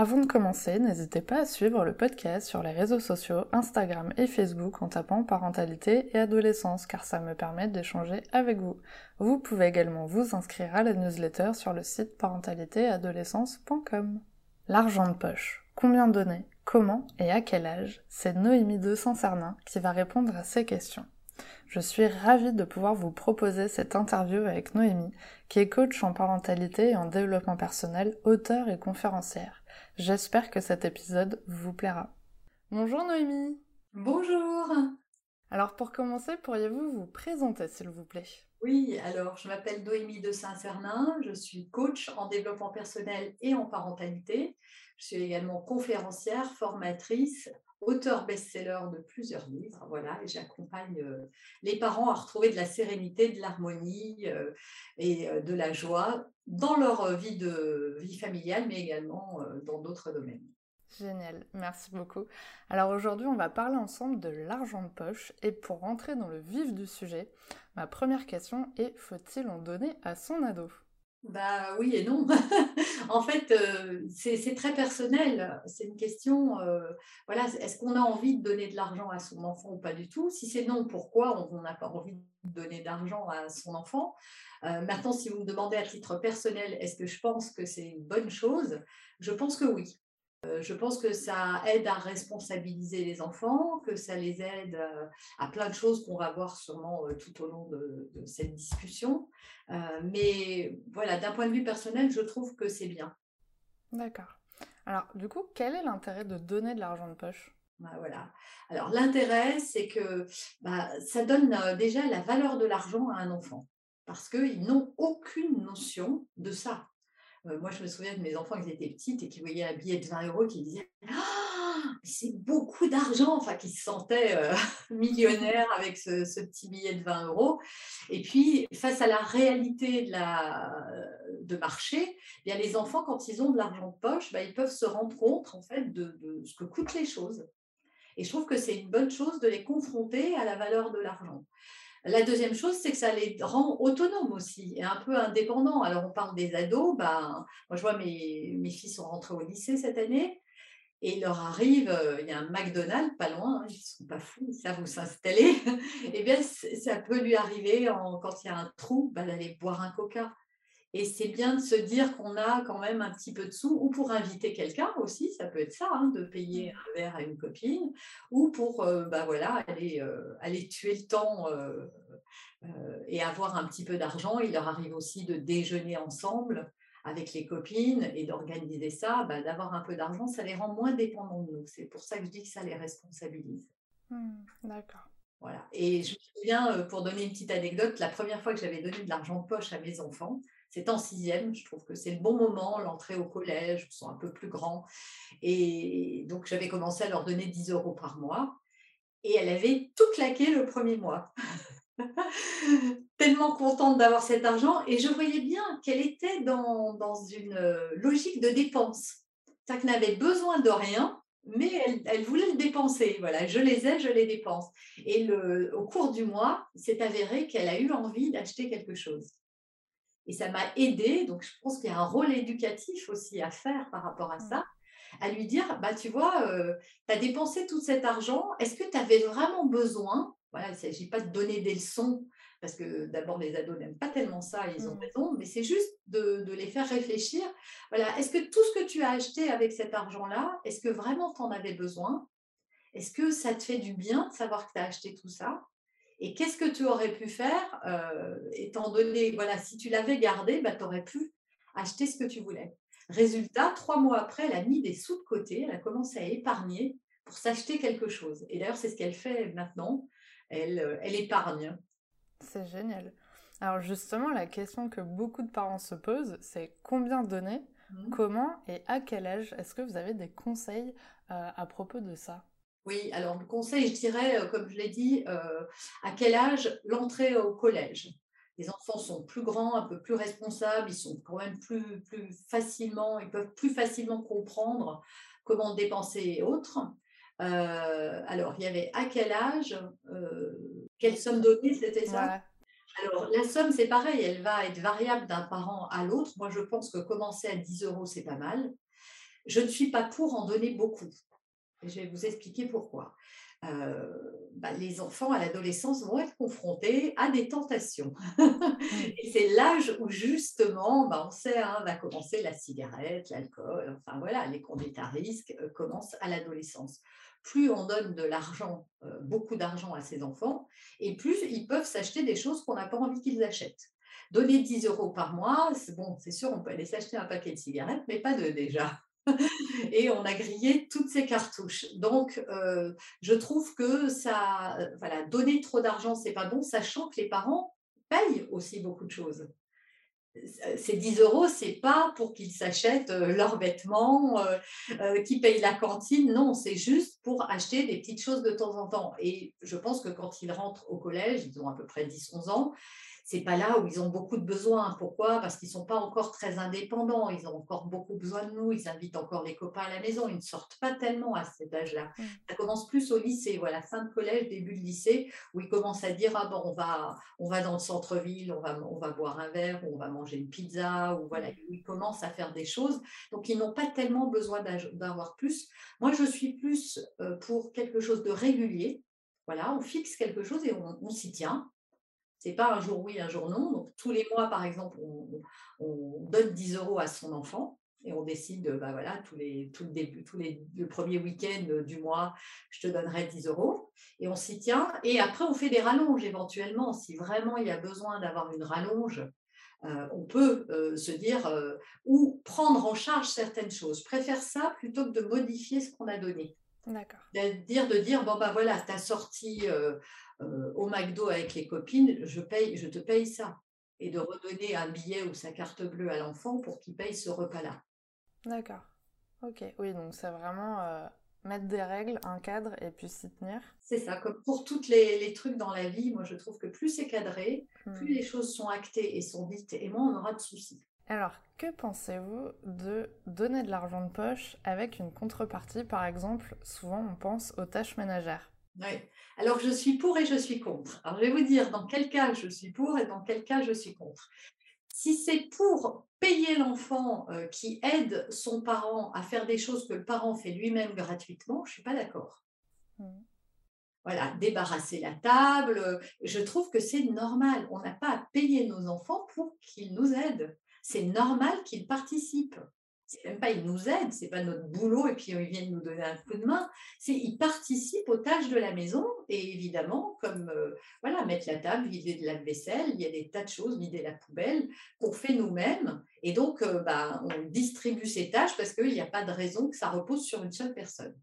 Avant de commencer, n'hésitez pas à suivre le podcast sur les réseaux sociaux, Instagram et Facebook en tapant parentalité et adolescence car ça me permet d'échanger avec vous. Vous pouvez également vous inscrire à la newsletter sur le site parentalitéadolescence.com. L'argent de poche. Combien donner? Comment? Et à quel âge? C'est Noémie de Saint-Cernin qui va répondre à ces questions. Je suis ravie de pouvoir vous proposer cette interview avec Noémie, qui est coach en parentalité et en développement personnel, auteur et conférencière. J'espère que cet épisode vous plaira. Bonjour Noémie Bonjour Alors pour commencer, pourriez-vous vous présenter s'il vous plaît? Oui, alors je m'appelle Noémie de Saint-Cernin, je suis coach en développement personnel et en parentalité. Je suis également conférencière, formatrice, auteur best-seller de plusieurs livres, voilà, et j'accompagne euh, les parents à retrouver de la sérénité, de l'harmonie euh, et euh, de la joie dans leur vie de vie familiale, mais également dans d'autres domaines. Génial, merci beaucoup. Alors aujourd'hui, on va parler ensemble de l'argent de poche et pour rentrer dans le vif du sujet, ma première question est faut-il en donner à son ado? Bah oui et non. en fait, euh, c'est très personnel. C'est une question, euh, voilà, est-ce qu'on a envie de donner de l'argent à son enfant ou pas du tout? Si c'est non, pourquoi on n'a pas envie de donner d'argent à son enfant? Euh, Maintenant, si vous me demandez à titre personnel, est-ce que je pense que c'est une bonne chose? Je pense que oui. Euh, je pense que ça aide à responsabiliser les enfants, que ça les aide euh, à plein de choses qu'on va voir sûrement euh, tout au long de, cette discussion. mais voilà, d'un point de vue personnel, je trouve que c'est bien. D'accord. Alors, du coup, quel est l'intérêt de donner de l'argent de poche? Bah, voilà. Alors l'intérêt, c'est que bah, ça donne déjà la valeur de l'argent à un enfant, parce qu'ils n'ont aucune notion de ça. Euh, moi, je me souviens de mes enfants qui étaient petites et qui voyaient un billet de 20 euros qui disaient ah, c'est beaucoup d'argent, enfin, qui se sentaient euh, millionnaires avec ce, petit billet de 20 euros. Et puis, face à la réalité de, de marché, eh bien, les enfants, quand ils ont de l'argent de poche, bah, ils peuvent se rendre compte en fait de ce que coûtent les choses. Et je trouve que c'est une bonne chose de les confronter à la valeur de l'argent. La deuxième chose, c'est que ça les rend autonomes aussi et un peu indépendants. Alors, on parle des ados. Ben, moi, je vois mes, mes filles sont rentrées au lycée cette année et il leur arrive, euh, il y a un McDonald's pas loin, hein, ils ne sont pas fous, ils savent où s'installer. eh bien, ça peut lui arriver, quand il y a un trou, ben, d'aller boire un coca. Et c'est bien de se dire qu'on a quand même un petit peu de sous, ou pour inviter quelqu'un aussi, ça peut être ça, hein, de payer mmh. un verre à une copine, ou pour euh, bah voilà, aller, euh, aller tuer le temps euh, et avoir un petit peu d'argent. Il leur arrive aussi de déjeuner ensemble avec les copines et d'organiser ça, bah, d'avoir un peu d'argent, ça les rend moins dépendants de nous. C'est pour ça que je dis que ça les responsabilise. Mmh, d'accord. Voilà. Et je me souviens, pour donner une petite anecdote, la première fois que j'avais donné de l'argent de poche à mes enfants, c'est en sixième, je trouve que c'est le bon moment, l'entrée au collège, ils sont un peu plus grands. Et donc, j'avais commencé à leur donner 10 euros par mois. Et elle avait tout claqué le premier mois. Tellement contente d'avoir cet argent. Et je voyais bien qu'elle était dans, une euh, logique de dépense. Qu'elle n'avait besoin de rien, mais elle, voulait le dépenser. Voilà, je les ai, je les dépense. Et au cours du mois, c'est avéré qu'elle a eu envie d'acheter quelque chose. Et ça m'a aidé. Donc, je pense qu'il y a un rôle éducatif aussi à faire par rapport à mmh. ça. À lui dire, bah, tu vois, euh, tu as dépensé tout cet argent. Est-ce que tu avais vraiment besoin? Voilà, il ne s'agit pas de donner des leçons, parce que d'abord, les ados n'aiment pas tellement ça, ils ont mmh. raison, mais c'est juste de, de, les faire réfléchir. Voilà, est-ce que tout ce que tu as acheté avec cet argent-là, est-ce que vraiment tu en avais besoin? Est-ce que ça te fait du bien de savoir que tu as acheté tout ça? Et qu'est-ce que tu aurais pu faire, euh, étant donné, voilà, si tu l'avais gardé, bah, tu aurais pu acheter ce que tu voulais. Résultat, trois mois après, elle a mis des sous de côté, elle a commencé à épargner pour s'acheter quelque chose. Et d'ailleurs, c'est ce qu'elle fait maintenant. Elle, euh, elle épargne. C'est génial. Alors justement, la question que beaucoup de parents se posent, c'est combien donner, mmh. comment et à quel âge? Est-ce que vous avez des conseils euh, à propos de ça? Oui, alors le conseil, je dirais, euh, comme je l'ai dit, euh, à quel âge l'entrée au collège? Les enfants sont plus grands, un peu plus responsables, ils sont quand même plus, plus facilement, ils peuvent plus facilement comprendre comment dépenser et autres. Euh, alors, il y avait à quel âge, quelle somme donnée, c'était ça? Alors, la somme, c'est pareil, elle va être variable d'un parent à l'autre. Moi, je pense que commencer à 10 euros, c'est pas mal. Je ne suis pas pour en donner beaucoup. Je vais vous expliquer pourquoi. Euh, bah, les enfants à l'adolescence vont être confrontés à des tentations. et c'est l'âge où justement, bah, on sait, hein, va commencer la cigarette, l'alcool, enfin voilà, les conduites à risque euh, commencent à l'adolescence. Plus on donne de l'argent, euh, beaucoup d'argent à ces enfants, et plus ils peuvent s'acheter des choses qu'on n'a pas envie qu'ils achètent. Donner 10 euros par mois, c'est bon, c'est sûr, on peut aller s'acheter un paquet de cigarettes, mais pas deux déjà. et on a grillé toutes ces cartouches. Donc, euh, je trouve que ça, voilà, donner trop d'argent, c'est pas bon, sachant que les parents payent aussi beaucoup de choses. Ces 10 euros, c'est pas pour qu'ils s'achètent euh, leurs vêtements, euh, qu'ils payent la cantine. Non, c'est juste pour acheter des petites choses de temps en temps. Et je pense que quand ils rentrent au collège, ils ont à peu près 10-11 ans, c'est pas là où ils ont beaucoup de besoins. Pourquoi? Parce qu'ils sont pas encore très indépendants. Ils ont encore beaucoup besoin de nous. Ils invitent encore les copains à la maison. Ils ne sortent pas tellement à cet âge-là. Ça commence plus au lycée, voilà, fin de collège, début de lycée, où ils commencent à dire ah bon, on va, on va dans le centre-ville, on va, on va boire un verre, on va manger une pizza, ou voilà, ils commencent à faire des choses. Donc ils n'ont pas tellement besoin d'avoir plus. Moi, je suis plus euh, pour quelque chose de régulier. Voilà, on fixe quelque chose et on s'y tient. C'est pas un jour oui, un jour non. Donc, tous les mois, par exemple, on, donne 10 euros à son enfant et on décide, bah voilà, tous les, tout le début, tous les, le premier week-end du mois, je te donnerai 10 euros. Et on s'y tient. Et après, on fait des rallonges éventuellement. Si vraiment il y a besoin d'avoir une rallonge, euh, on peut euh, se dire euh, ou prendre en charge certaines choses. Je préfère ça plutôt que de modifier ce qu'on a donné. D'accord. De dire, de dire, bon, bah voilà, tu as sorti euh, au McDo avec les copines, je, paye, je te paye ça. Et de redonner un billet ou sa carte bleue à l'enfant pour qu'il paye ce repas-là. D'accord. Ok, oui, donc c'est vraiment euh, mettre des règles, un cadre et puis s'y tenir. C'est ça, comme pour tous les, trucs dans la vie, moi je trouve que plus c'est cadré, plus hmm. les choses sont actées et sont dites, et moins on aura de soucis. Alors, que pensez-vous de donner de l'argent de poche avec une contrepartie Par exemple, souvent on pense aux tâches ménagères? Oui. Alors, je suis pour et je suis contre. Alors, je vais vous dire dans quel cas je suis pour et dans quel cas je suis contre. Si c'est pour payer l'enfant euh, qui aide son parent à faire des choses que le parent fait lui-même gratuitement, je ne suis pas d'accord. Mmh. Voilà, débarrasser la table, je trouve que c'est normal. On n'a pas à payer nos enfants pour qu'ils nous aident. C'est normal qu'ils participent c'est même pas ils nous aident, c'est pas notre boulot et puis ils viennent nous donner un coup de main. C'est ils participent aux tâches de la maison et évidemment comme euh, voilà mettre la table, vider de la vaisselle, il y a des tas de choses, vider la poubelle qu'on fait nous-mêmes et donc euh, bah, on distribue ces tâches parce qu'il n'y a pas de raison que ça repose sur une seule personne.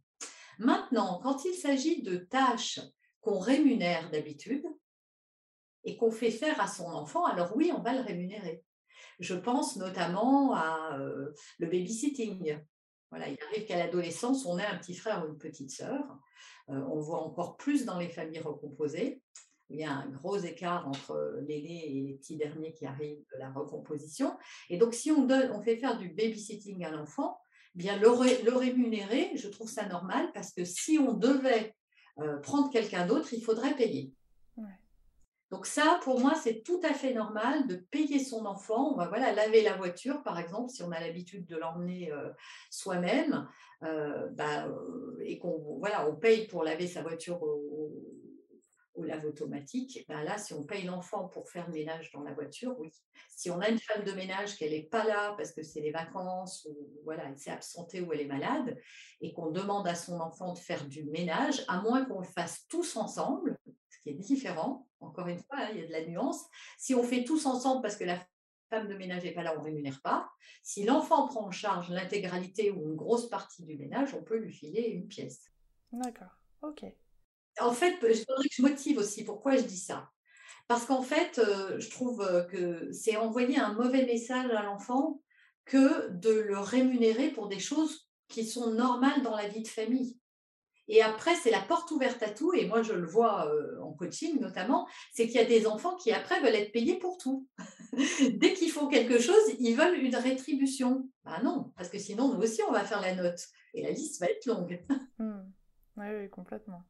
Maintenant, quand il s'agit de tâches qu'on rémunère d'habitude et qu'on fait faire à son enfant, alors oui, on va le rémunérer. Je pense notamment à le babysitting. Voilà, il arrive qu'à l'adolescence, on ait un petit frère ou une petite sœur. On voit encore plus dans les familles recomposées. Il y a un gros écart entre l'aîné et les petits derniers qui arrivent de la recomposition. Et donc, si on, fait faire du babysitting à l'enfant, eh bien le, rémunérer, je trouve ça normal parce que si on devait prendre quelqu'un d'autre, il faudrait payer. Donc ça, pour moi, c'est tout à fait normal de payer son enfant. On va voilà, laver la voiture, par exemple, si on a l'habitude de l'emmener euh, soi-même, euh, bah, euh, et qu'on voilà, on paye pour laver sa voiture au, lave automatique. Ben là, si on paye l'enfant pour faire le ménage dans la voiture, oui. Si on a une femme de ménage qu'elle n'est pas là parce que c'est les vacances ou voilà, elle s'est absentée ou elle est malade, et qu'on demande à son enfant de faire du ménage, à moins qu'on le fasse tous ensemble, qui est différent. Encore une fois, hein, il y a de la nuance. Si on fait tous ensemble parce que la femme de ménage n'est pas là, on ne rémunère pas. Si l'enfant prend en charge l'intégralité ou une grosse partie du ménage, on peut lui filer une pièce. D'accord, ok. En fait, je voudrais que je motive aussi pourquoi je dis ça. Parce qu'en fait, euh, je trouve euh, que c'est envoyer un mauvais message à l'enfant que de le rémunérer pour des choses qui sont normales dans la vie de famille. Et après, c'est la porte ouverte à tout. Et moi, je le vois euh, en coaching notamment, c'est qu'il y a des enfants qui après veulent être payés pour tout. Dès qu'ils font quelque chose, ils veulent une rétribution. Ben non, parce que sinon, nous aussi, on va faire la note. Et la liste va être longue. Hmm. Oui, oui, complètement.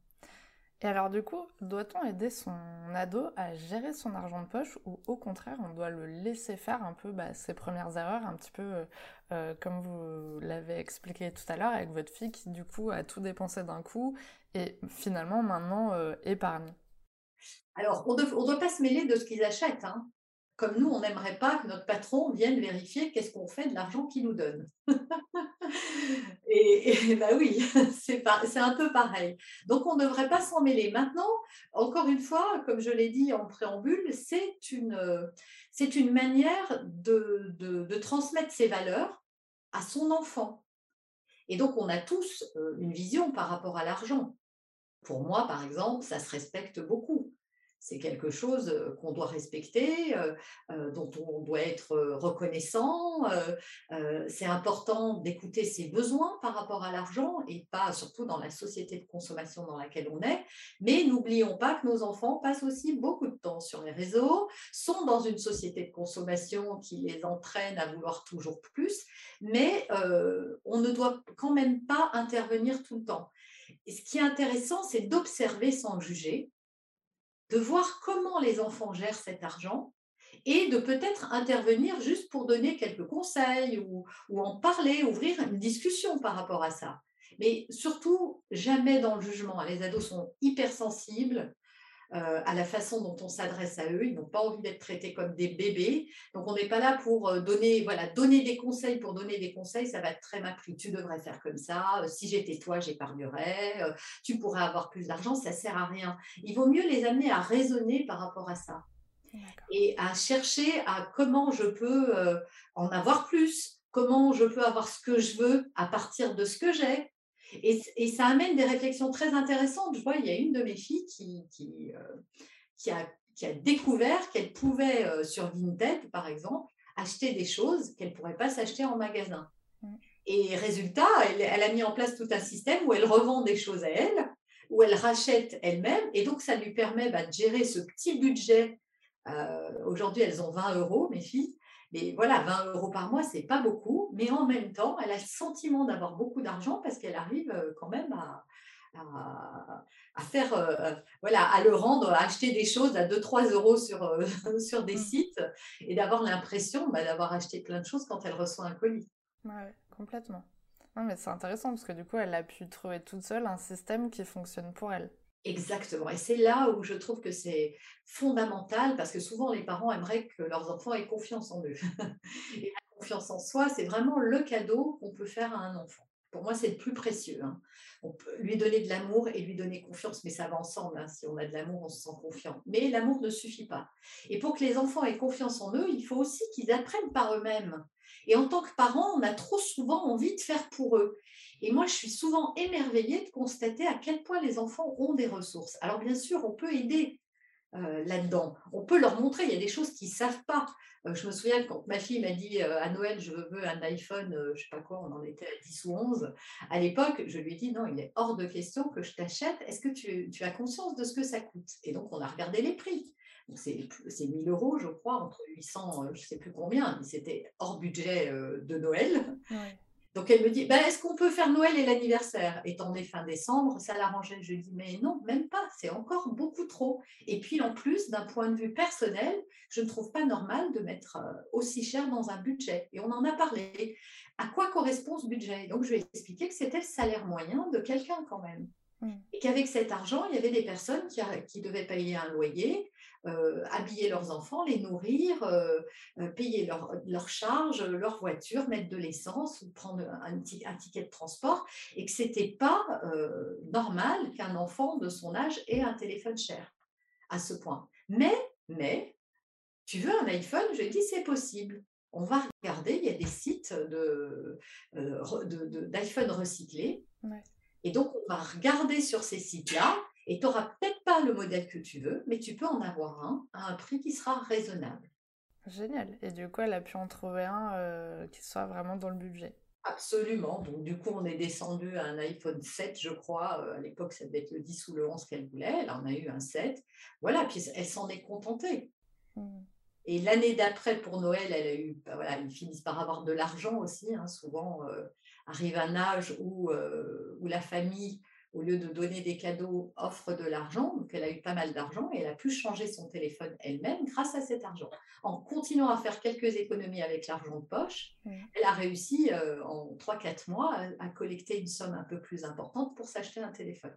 Et alors du coup, doit-on aider son ado à gérer son argent de poche ou au contraire, on doit le laisser faire un peu bah, ses premières erreurs, un petit peu euh, euh, comme vous l'avez expliqué tout à l'heure avec votre fille qui du coup a tout dépensé d'un coup et finalement maintenant euh, épargne? Alors, on ne doit pas se mêler de ce qu'ils achètent. Hein comme nous, on n'aimerait pas que notre patron vienne vérifier qu'est-ce qu'on fait de l'argent qu'il nous donne. et, bah oui, c'est un peu pareil. Donc on ne devrait pas s'en mêler. Maintenant, encore une fois, comme je l'ai dit en préambule, c'est une, une manière de, de transmettre ses valeurs à son enfant. Et donc on a tous euh, une vision par rapport à l'argent. Pour moi, par exemple, ça se respecte beaucoup c'est quelque chose qu'on doit respecter, dont on doit être reconnaissant. c'est important d'écouter ses besoins par rapport à l'argent et pas surtout dans la société de consommation dans laquelle on est. Mais n'oublions pas que nos enfants passent aussi beaucoup de temps sur les réseaux, sont dans une société de consommation qui les entraîne à vouloir toujours plus, mais on ne doit quand même pas intervenir tout le temps. Et ce qui est intéressant, c'est d'observer sans juger de voir comment les enfants gèrent cet argent et de peut-être intervenir juste pour donner quelques conseils ou, en parler, ouvrir une discussion par rapport à ça. Mais surtout, jamais dans le jugement. Les ados sont hypersensibles. Euh, à la façon dont on s'adresse à eux. Ils n'ont pas envie d'être traités comme des bébés. Donc, on n'est pas là pour euh, donner, voilà, donner des conseils pour donner des conseils. Ça va être très mal pris. Tu devrais faire comme ça. Euh, si j'étais toi, j'épargnerais. tu pourrais avoir plus d'argent. Ça sert à rien. Il vaut mieux les amener à raisonner par rapport à ça et à chercher à comment je peux en avoir plus, comment je peux avoir ce que je veux à partir de ce que j'ai, et, ça amène des réflexions très intéressantes. Je vois, il y a une de mes filles qui, qui, euh, a, qui a, découvert qu'elle pouvait, euh, sur Vinted, par exemple, acheter des choses qu'elle ne pourrait pas s'acheter en magasin. Et résultat, elle, a mis en place tout un système où elle revend des choses à elle, où elle rachète elle-même, et donc ça lui permet bah, de gérer ce petit budget. Euh, aujourd'hui, elles ont 20 euros, mes filles, mais voilà, 20 euros par mois, c'est pas beaucoup, mais en même temps, elle a le sentiment d'avoir beaucoup d'argent parce qu'elle arrive euh, quand même à, à, faire, euh, voilà, à le rendre, à acheter des choses à 2-3 euros sur, euh, sur des mmh. sites et d'avoir l'impression bah, d'avoir acheté plein de choses quand elle reçoit un colis. Oui, complètement. Non, mais c'est intéressant parce que du coup, elle a pu trouver toute seule un système qui fonctionne pour elle. Exactement. Et c'est là où je trouve que c'est fondamental parce que souvent les parents aimeraient que leurs enfants aient confiance en eux. Et la confiance en soi, c'est vraiment le cadeau qu'on peut faire à un enfant. Pour moi, c'est le plus précieux. Hein. On peut lui donner de l'amour et lui donner confiance, mais ça va ensemble. Hein. Si on a de l'amour, on se sent confiant. Mais l'amour ne suffit pas. Et pour que les enfants aient confiance en eux, il faut aussi qu'ils apprennent par eux-mêmes. Et en tant que parents, on a trop souvent envie de faire pour eux. Et moi, je suis souvent émerveillée de constater à quel point les enfants ont des ressources. Alors bien sûr, on peut aider euh, là-dedans. On peut leur montrer, il y a des choses qu'ils ne savent pas. Euh, je me souviens quand ma fille m'a dit euh, à Noël, je veux un iPhone, je ne sais pas quoi, on en était à 10 ou 11. À l'époque, je lui ai dit, non, il est hors de question que je t'achète. Est-ce que tu, as conscience de ce que ça coûte? Et donc, on a regardé les prix. C'est 1000 euros, je crois, entre 800, je ne sais plus combien, mais c'était hors budget de Noël. Donc elle me dit, bah, est-ce qu'on peut faire Noël et l'anniversaire? Étant donné fin décembre, ça l'arrangeait. Je dis, mais non, même pas, c'est encore beaucoup trop. Et puis en plus, d'un point de vue personnel, je ne trouve pas normal de mettre euh, aussi cher dans un budget. Et on en a parlé. À quoi correspond ce budget? Donc je lui ai expliqué que c'était le salaire moyen de quelqu'un quand même. Mmh. Et qu'avec cet argent, il y avait des personnes qui, qui devaient payer un loyer, euh, habiller leurs enfants, les nourrir, euh, euh, payer leurs charges, leur voiture, mettre de l'essence ou prendre un, un, ticket de transport, et que ce n'était pas normal qu'un enfant de son âge ait un téléphone cher à ce point. Mais, mais, tu veux un iPhone? Je dis c'est possible. On va regarder, il y a des sites d'iPhone de, de, recyclés. Et donc, on va regarder sur ces sites-là et tu n'auras peut-être pas le modèle que tu veux, mais tu peux en avoir un à un prix qui sera raisonnable. Génial. Et du coup, elle a pu en trouver un euh, qui soit vraiment dans le budget. Absolument. Donc, du coup, on est descendu à un iPhone 7, je crois. Euh, à l'époque, ça devait être le 10 ou le 11 qu'elle voulait. Elle en a eu un 7. Voilà, puis elle s'en est contentée. Mmh. Et l'année d'après, pour Noël, elle a eu, bah voilà, ils finissent par avoir de l'argent aussi. Hein. souvent, euh, arrive un âge où, où la famille au lieu de donner des cadeaux, offre de l'argent. Donc, elle a eu pas mal d'argent et elle a pu changer son téléphone elle-même grâce à cet argent. En continuant à faire quelques économies avec l'argent de poche, elle a réussi euh, en 3-4 mois à, collecter une somme un peu plus importante pour s'acheter un téléphone.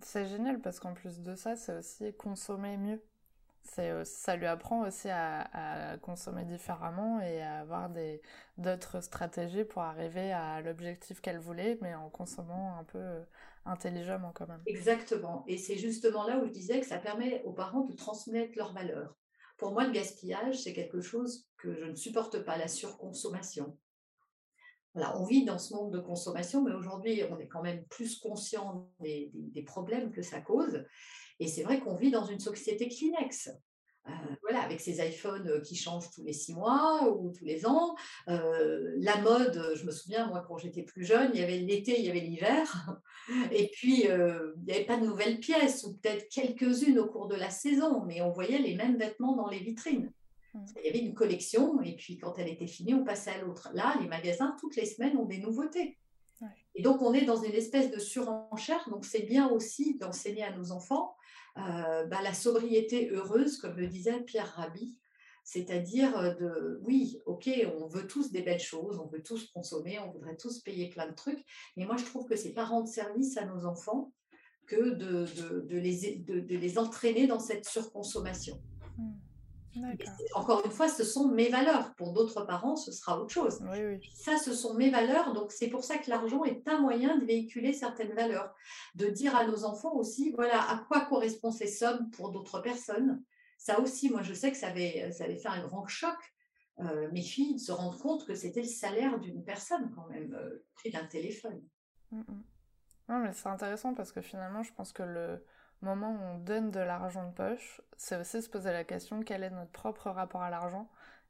C'est génial parce qu'en plus de ça, c'est aussi consommer mieux. Euh, ça lui apprend aussi à, consommer différemment et à avoir d'autres stratégies pour arriver à l'objectif qu'elle voulait, mais en consommant un peu euh, intelligemment quand même. Exactement. Et c'est justement là où je disais que ça permet aux parents de transmettre leurs valeurs. Pour moi, le gaspillage, c'est quelque chose que je ne supporte pas, la surconsommation. Voilà, on vit dans ce monde de consommation, mais aujourd'hui, on est quand même plus conscient des, des problèmes que ça cause. Et c'est vrai qu'on vit dans une société Kleenex. Euh, voilà, avec ces iPhones euh, qui changent tous les six mois ou tous les ans. Euh, la mode, je me souviens, moi, quand j'étais plus jeune, il y avait l'été, il y avait l'hiver. Et puis, il n'y avait pas de nouvelles pièces, ou peut-être quelques-unes au cours de la saison, mais on voyait les mêmes vêtements dans les vitrines. Mmh. Il y avait une collection, et puis quand elle était finie, on passait à l'autre. Là, les magasins, toutes les semaines, ont des nouveautés. Et donc, on est dans une espèce de surenchère. Donc, c'est bien aussi d'enseigner à nos enfants bah, la sobriété heureuse, comme le disait Pierre Rabhi. C'est-à-dire euh, de, oui, ok, on veut tous des belles choses, on veut tous consommer, on voudrait tous payer plein de trucs, mais moi je trouve que c'est pas rendre service à nos enfants que de, les, de, les entraîner dans cette surconsommation. Mmh. Encore une fois, ce sont mes valeurs. Pour d'autres parents, ce sera autre chose. Ça, ce sont mes valeurs. Donc, c'est pour ça que l'argent est un moyen de véhiculer certaines valeurs. De dire à nos enfants aussi, voilà, à quoi correspondent ces sommes pour d'autres personnes. Ça aussi, moi, je sais que ça avait, ça avait fait un grand choc. Euh, mes filles de se rendre compte que c'était le salaire d'une personne, quand même, euh, prix d'un téléphone. Mm, mm. Non, mais c'est intéressant parce que finalement, je pense que le, moment où on donne de l'argent de poche, c'est aussi se poser la question quel est notre propre rapport à l'argent?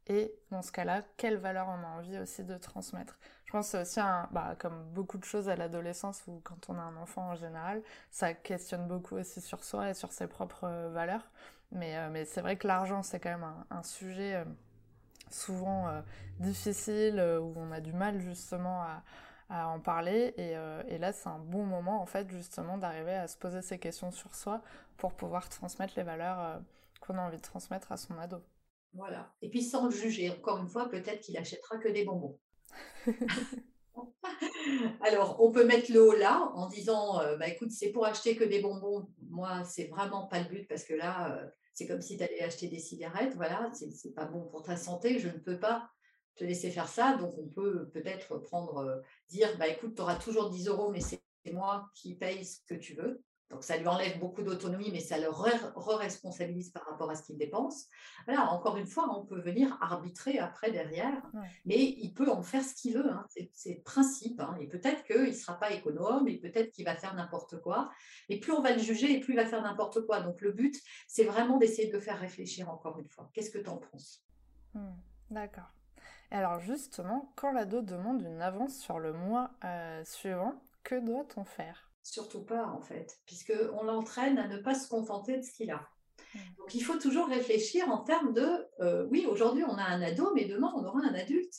Et dans ce cas-là, quelle valeur on a envie aussi de transmettre? Je pense que c'est aussi un, bah, comme beaucoup de choses à l'adolescence ou quand on a un enfant en général, ça questionne beaucoup aussi sur soi et sur ses propres euh, valeurs. Mais, euh, mais c'est vrai que l'argent, c'est quand même un, sujet euh, souvent difficile où on a du mal justement à, à en parler. Euh, et, là, c'est un bon moment, en fait, justement, d'arriver à se poser ces questions sur soi pour pouvoir transmettre les valeurs euh, qu'on a envie de transmettre à son ado. Voilà. Et puis sans le juger, encore une fois, peut-être qu'il achètera que des bonbons. Alors, on peut mettre le haut là en disant, euh, bah, écoute, c'est pour acheter que des bonbons. Moi, c'est vraiment pas le but parce que là, c'est comme si tu allais acheter des cigarettes. Voilà, c'est pas bon pour ta santé. Je ne peux pas te laisser faire ça. Donc, on peut peut-être prendre, euh, dire, bah, écoute, tu auras toujours 10 euros, mais c'est moi qui paye ce que tu veux. Donc, ça lui enlève beaucoup d'autonomie, mais ça le re-responsabilise par rapport à ce qu'il dépense. Voilà, encore une fois, on peut venir arbitrer après derrière, mais il peut en faire ce qu'il veut. Hein. C'est le principe. Hein. Et peut-être qu'il ne sera pas économe, et peut-être qu'il va faire n'importe quoi. Et plus on va le juger, et plus il va faire n'importe quoi. Donc, le but, c'est vraiment d'essayer de le faire réfléchir encore une fois. Qu'est-ce que tu en penses? Hmm, D'accord alors justement, quand l'ado demande une avance sur le mois euh, suivant, que doit-on faire? Surtout pas en fait, puisqu'on l'entraîne à ne pas se contenter de ce qu'il a. Donc il faut toujours réfléchir en termes de, euh, oui, aujourd'hui on a un ado, mais demain on aura un adulte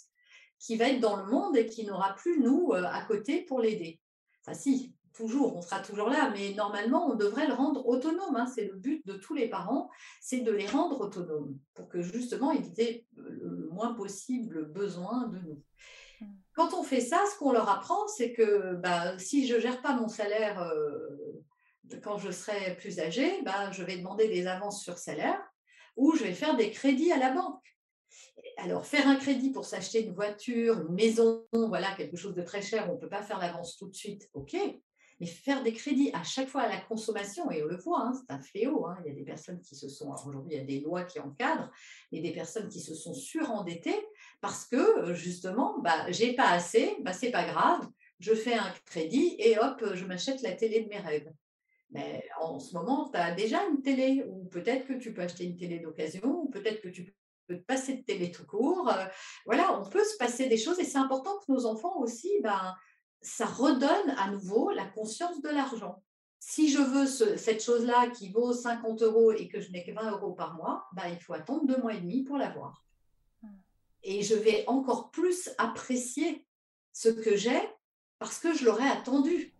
qui va être dans le monde et qui n'aura plus nous euh, à côté pour l'aider. Enfin si, toujours, on sera toujours là, mais normalement, on devrait le rendre autonome. Hein. C'est le but de tous les parents, c'est de les rendre autonomes pour que justement ils aient le moins possible besoin de nous. Mmh. Quand on fait ça, ce qu'on leur apprend, c'est que bah, si je ne gère pas mon salaire euh, quand je serai plus âgée, bah, je vais demander des avances sur salaire ou je vais faire des crédits à la banque. Alors, faire un crédit pour s'acheter une voiture, une maison, voilà, quelque chose de très cher, on ne peut pas faire l'avance tout de suite, ok. Mais faire des crédits à chaque fois à la consommation, et on le voit, hein, c'est un fléau. Hein, il y a des personnes qui se sont, aujourd'hui, il y a des lois qui encadrent, mais des personnes qui se sont surendettées parce que, justement, bah, j'ai pas assez, bah, c'est pas grave, je fais un crédit et hop, je m'achète la télé de mes rêves. Mais en ce moment, tu as déjà une télé, ou peut-être que tu peux acheter une télé d'occasion, ou peut-être que tu peut te passer de télé tout court. Euh, voilà, on peut se passer des choses et c'est important que nos enfants aussi, ben, ça redonne à nouveau la conscience de l'argent. Si je veux cette chose-là qui vaut 50 euros et que je n'ai que 20 euros par mois, ben, il faut attendre deux mois et demi pour l'avoir. Mmh. Et je vais encore plus apprécier ce que j'ai parce que je l'aurais attendu.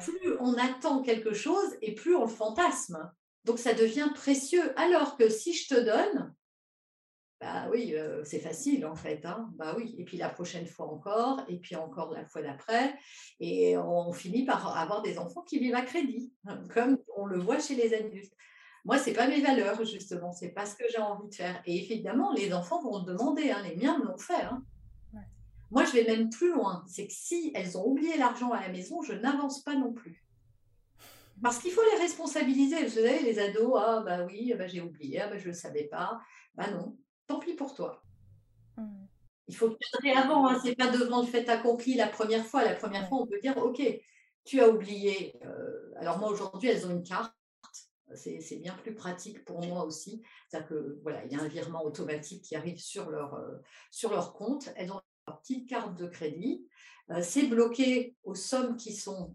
plus on attend quelque chose et plus on le fantasme. Donc ça devient précieux. Alors que si je te donne, bah oui, euh, c'est facile en fait. Hein. Bah oui. Et puis la prochaine fois encore, et puis encore la fois d'après. Et on finit par avoir des enfants qui vivent à crédit, hein, comme on le voit chez les adultes. Moi, ce n'est pas mes valeurs, justement. Ce n'est pas ce que j'ai envie de faire. Et évidemment, les enfants vont demander. Hein. Les miens me l'ont fait. Moi, je vais même plus loin. C'est que si elles ont oublié l'argent à la maison, je n'avance pas non plus. Parce qu'il faut les responsabiliser. Vous savez, les ados, ah bah oui, bah, j'ai oublié, ah bah, je ne le savais pas. Bah non, tant pis pour toi. Mmh. Il faut cadrer avant, hein. ce n'est pas devant le fait accompli la première fois. La première fois, on peut dire, OK, tu as oublié. Euh, alors moi, aujourd'hui, elles ont une carte. C'est bien plus pratique pour moi aussi. C'est-à-dire que voilà, il y a un virement automatique qui arrive sur leur, euh, sur leur compte. Elles ont leur petite carte de crédit. Euh, c'est bloqué aux sommes qui sont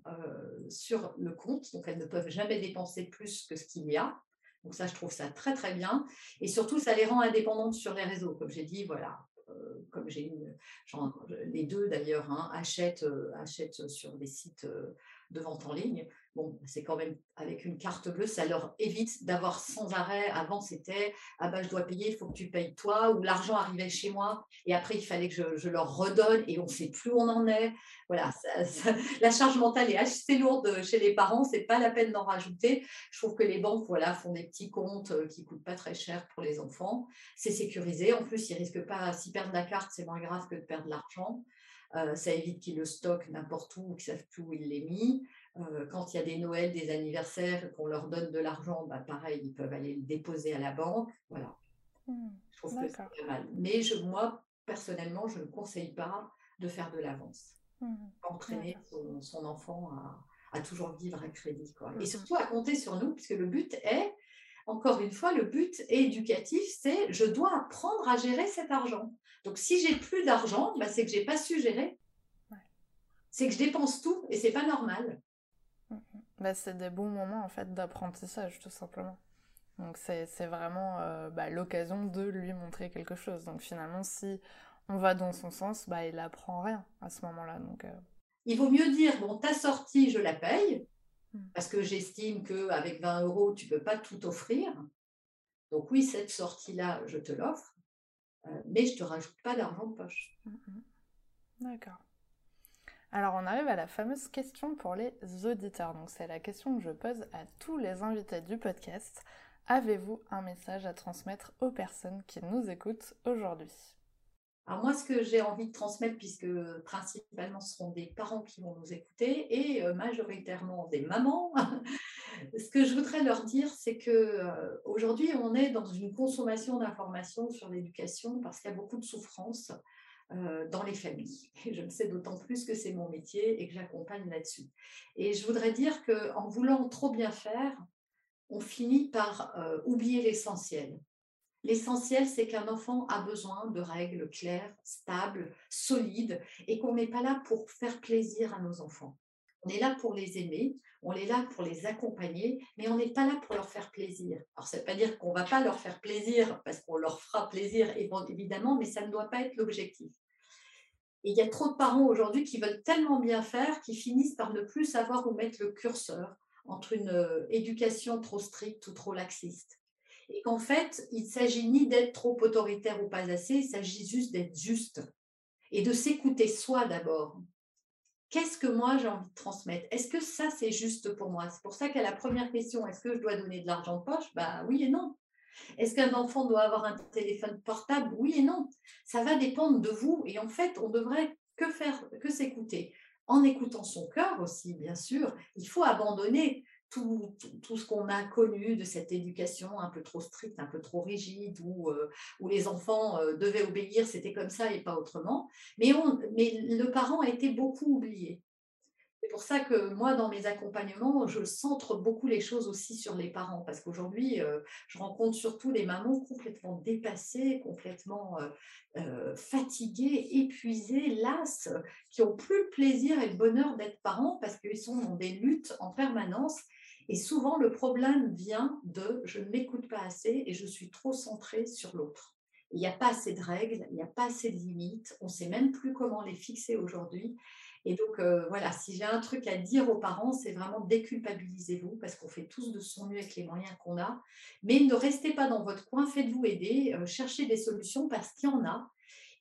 sur le compte, donc elles ne peuvent jamais dépenser plus que ce qu'il y a. Donc ça, je trouve ça très très bien. Et surtout, ça les rend indépendantes sur les réseaux. Comme j'ai dit, voilà, euh, comme j'ai les deux d'ailleurs hein, achètent, euh, achètent sur des sites euh, de vente en ligne bon, c'est quand même avec une carte bleue, ça leur évite d'avoir sans arrêt. Avant, c'était ah ben, je dois payer, il faut que tu payes toi, ou l'argent arrivait chez moi et après il fallait que je, leur redonne et on ne sait plus où on en est. Voilà, la charge mentale est assez lourde chez les parents, c'est pas la peine d'en rajouter. Je trouve que les banques voilà, font des petits comptes euh, qui coûtent pas très cher pour les enfants. C'est sécurisé. En plus, ils risquent pas, s'ils perdent la carte, c'est moins grave que de perdre l'argent. Euh, ça évite qu'ils le stockent n'importe où, qu'ils savent plus où il l'est mis. Euh, quand il y a des Noëls, des anniversaires, qu'on leur donne de l'argent, bah, pareil, ils peuvent aller le déposer à la banque. Voilà. Mmh, je trouve que c'est pas mal. Mais je, moi, personnellement, je ne conseille pas de faire de l'avance. Mmh, Entraîner son, enfant à, toujours vivre à crédit. Quoi. Et mmh, surtout à compter sur nous, puisque le but est, encore une fois, le but éducatif, c'est je dois apprendre à gérer cet argent. Donc si j'ai plus d'argent, bah, c'est que j'ai pas su gérer. C'est que je dépense tout et c'est pas normal. Bah, c'est des bons moments en fait d'apprentissage tout simplement. Donc c'est vraiment euh, bah, l'occasion de lui montrer quelque chose. Donc finalement si on va dans son sens, bah, il apprend rien à ce moment-là. Donc, euh. Il vaut mieux dire, bon, ta sortie, je la paye. Parce que j'estime qu'avec 20 euros, tu ne peux pas tout offrir. Donc oui, cette sortie-là, je te l'offre, euh, mais je ne te rajoute pas d'argent de poche. Hmm, hmm. D'accord. Alors on arrive à la fameuse question pour les auditeurs. Donc c'est la question que je pose à tous les invités du podcast. Avez-vous un message à transmettre aux personnes qui nous écoutent aujourd'hui? Alors moi, ce que j'ai envie de transmettre, puisque principalement ce seront des parents qui vont nous écouter et euh, majoritairement des mamans, ce que je voudrais leur dire, c'est que euh, aujourd'hui, on est dans une consommation d'informations sur l'éducation parce qu'il y a beaucoup de souffrance euh, dans les familles. Et je le sais d'autant plus que c'est mon métier et que j'accompagne là-dessus. Et je voudrais dire qu'en voulant trop bien faire, on finit par oublier l'essentiel. L'essentiel, c'est qu'un enfant a besoin de règles claires, stables, solides, et qu'on n'est pas là pour faire plaisir à nos enfants. On est là pour les aimer, on est là pour les accompagner, mais on n'est pas là pour leur faire plaisir. Alors, ça ne veut pas dire qu'on ne va pas leur faire plaisir, parce qu'on leur fera plaisir, évidemment, mais ça ne doit pas être l'objectif. Et il y a trop de parents aujourd'hui qui veulent tellement bien faire qu'ils finissent par ne plus savoir où mettre le curseur entre une euh, éducation trop stricte ou trop laxiste. Et qu'en fait, il s'agit ni d'être trop autoritaire ou pas assez, il s'agit juste d'être juste et de s'écouter soi d'abord. Qu'est-ce que moi j'ai envie de transmettre? Est-ce que ça c'est juste pour moi? C'est pour ça qu'à la première question, est-ce que je dois donner de l'argent de poche? Bah oui et non. Est-ce qu'un enfant doit avoir un téléphone portable? Oui et non. Ça va dépendre de vous. Et en fait, on devrait que faire, que s'écouter. En écoutant son cœur aussi, bien sûr. Il faut abandonner tout, ce qu'on a connu de cette éducation un peu trop stricte, un peu trop rigide, où, euh, où les enfants euh, devaient obéir, c'était comme ça et pas autrement. Mais, on, mais le parent a été beaucoup oublié. pour ça que moi, dans mes accompagnements, je centre beaucoup les choses aussi sur les parents, parce qu'aujourd'hui, euh, je rencontre surtout des mamans complètement dépassées, complètement fatiguées, épuisées, lasses, qui ont plus le plaisir et le bonheur d'être parents parce qu'ils sont dans des luttes en permanence. Et souvent, le problème vient de je ne m'écoute pas assez et je suis trop centrée sur l'autre. Il n'y a pas assez de règles, il n'y a pas assez de limites, on ne sait même plus comment les fixer aujourd'hui. Et donc, euh, voilà, si j'ai un truc à dire aux parents, c'est vraiment déculpabilisez-vous parce qu'on fait tous de son mieux avec les moyens qu'on a. Mais ne restez pas dans votre coin, faites-vous aider, euh, cherchez des solutions parce qu'il y en a.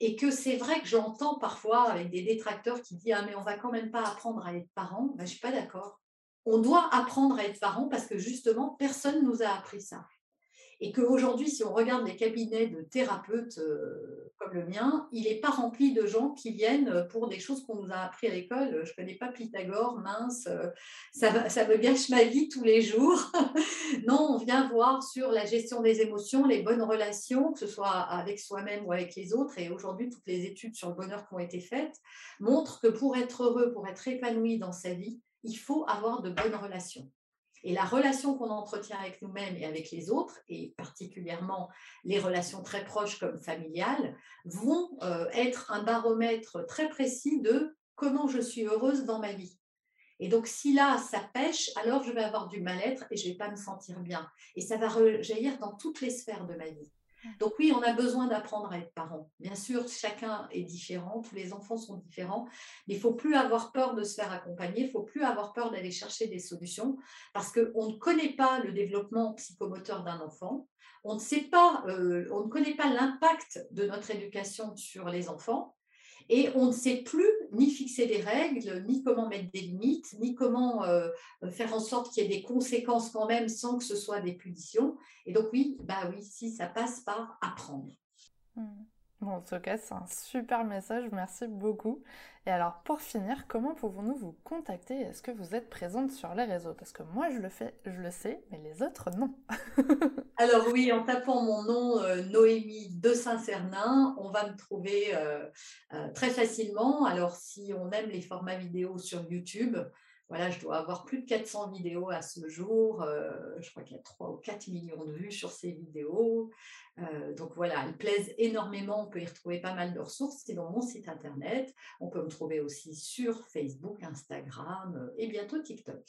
Et que c'est vrai que j'entends parfois avec des détracteurs qui disent Ah, mais on va quand même pas apprendre à être parent. Ben, je ne suis pas d'accord. On doit apprendre à être parent parce que justement, personne ne nous a appris ça. Et qu'aujourd'hui, si on regarde les cabinets de thérapeutes euh, comme le mien, il n'est pas rempli de gens qui viennent pour des choses qu'on nous a appris à l'école. Je ne connais pas Pythagore, mince, euh, ça, ça, me gâche ma vie tous les jours. non, on vient voir sur la gestion des émotions, les bonnes relations, que ce soit avec soi-même ou avec les autres. Et aujourd'hui, toutes les études sur le bonheur qui ont été faites montrent que pour être heureux, pour être épanoui dans sa vie, il faut avoir de bonnes relations. Et la relation qu'on entretient avec nous-mêmes et avec les autres, et particulièrement les relations très proches comme familiales, vont euh, être un baromètre très précis de comment je suis heureuse dans ma vie. Et donc, si là, ça pêche, alors je vais avoir du mal-être et je ne vais pas me sentir bien. Et ça va rejaillir dans toutes les sphères de ma vie. Donc oui, on a besoin d'apprendre à être parent. Bien sûr, chacun est différent, tous les enfants sont différents, mais il faut plus avoir peur de se faire accompagner, il faut plus avoir peur d'aller chercher des solutions parce qu'on ne connaît pas le développement psychomoteur d'un enfant, on ne sait pas, euh, on ne connaît pas l'impact de notre éducation sur les enfants et on ne sait plus ni fixer des règles, ni comment mettre des limites, ni comment euh, faire en sorte qu'il y ait des conséquences quand même sans que ce soit des punitions. Et donc oui, bah oui, si ça passe par apprendre. Mmh. En tout cas, c'est un super message, merci beaucoup. Et alors, pour finir, comment pouvons-nous vous contacter? Est-ce que vous êtes présente sur les réseaux? Parce que moi, je le fais, je le sais, mais les autres, non. alors oui, en tapant mon nom, euh, Noémie de Saint-Cernin, on va me trouver euh, euh, très facilement. Alors, si on aime les formats vidéo sur YouTube, voilà, je dois avoir plus de 400 vidéos à ce jour. Euh, je crois qu'il y a 3 ou 4 millions de vues sur ces vidéos. Euh, donc voilà, elles plaisent énormément. On peut y retrouver pas mal de ressources. C'est dans mon site internet. On peut me trouver aussi sur Facebook, Instagram euh, et bientôt TikTok.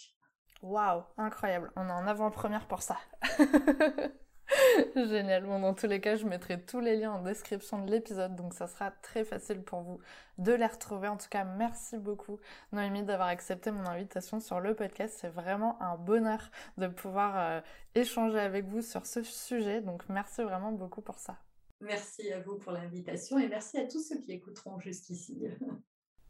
Waouh, incroyable. On est en avant-première pour ça. Génial. Bon, dans tous les cas, je mettrai tous les liens en description de l'épisode, donc ça sera très facile pour vous de les retrouver. En tout cas, merci beaucoup, Noémie, d'avoir accepté mon invitation sur le podcast. C'est vraiment un bonheur de pouvoir euh, échanger avec vous sur ce sujet, donc merci vraiment beaucoup pour ça. Merci à vous pour l'invitation et merci à tous ceux qui écouteront jusqu'ici.